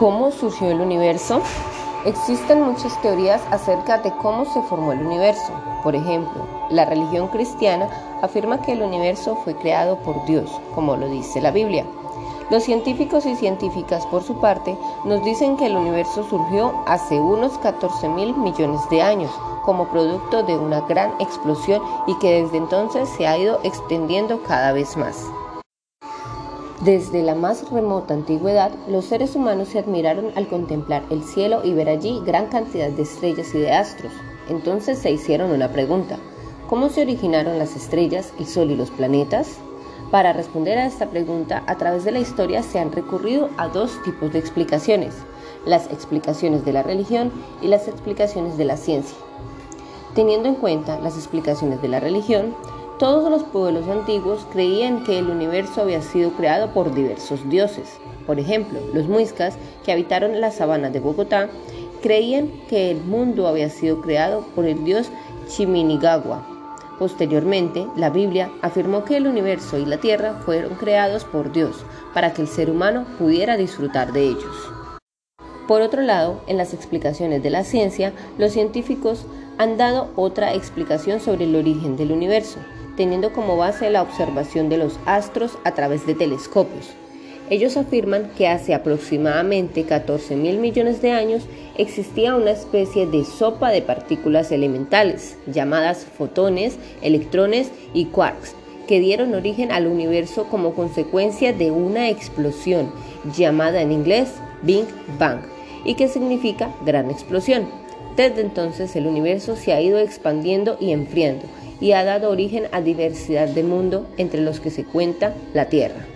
¿Cómo surgió el universo? Existen muchas teorías acerca de cómo se formó el universo. Por ejemplo, la religión cristiana afirma que el universo fue creado por Dios, como lo dice la Biblia. Los científicos y científicas, por su parte, nos dicen que el universo surgió hace unos 14 mil millones de años como producto de una gran explosión y que desde entonces se ha ido extendiendo cada vez más. Desde la más remota antigüedad, los seres humanos se admiraron al contemplar el cielo y ver allí gran cantidad de estrellas y de astros. Entonces se hicieron una pregunta. ¿Cómo se originaron las estrellas, el sol y los planetas? Para responder a esta pregunta, a través de la historia se han recurrido a dos tipos de explicaciones, las explicaciones de la religión y las explicaciones de la ciencia. Teniendo en cuenta las explicaciones de la religión, todos los pueblos antiguos creían que el universo había sido creado por diversos dioses. Por ejemplo, los muiscas, que habitaron la sabana de Bogotá, creían que el mundo había sido creado por el dios Chiminigagua. Posteriormente, la Biblia afirmó que el universo y la tierra fueron creados por Dios para que el ser humano pudiera disfrutar de ellos. Por otro lado, en las explicaciones de la ciencia, los científicos han dado otra explicación sobre el origen del universo, teniendo como base la observación de los astros a través de telescopios. Ellos afirman que hace aproximadamente 14 mil millones de años existía una especie de sopa de partículas elementales llamadas fotones, electrones y quarks, que dieron origen al universo como consecuencia de una explosión llamada en inglés Big Bang y que significa gran explosión. Desde entonces el universo se ha ido expandiendo y enfriando y ha dado origen a diversidad de mundo entre los que se cuenta la Tierra.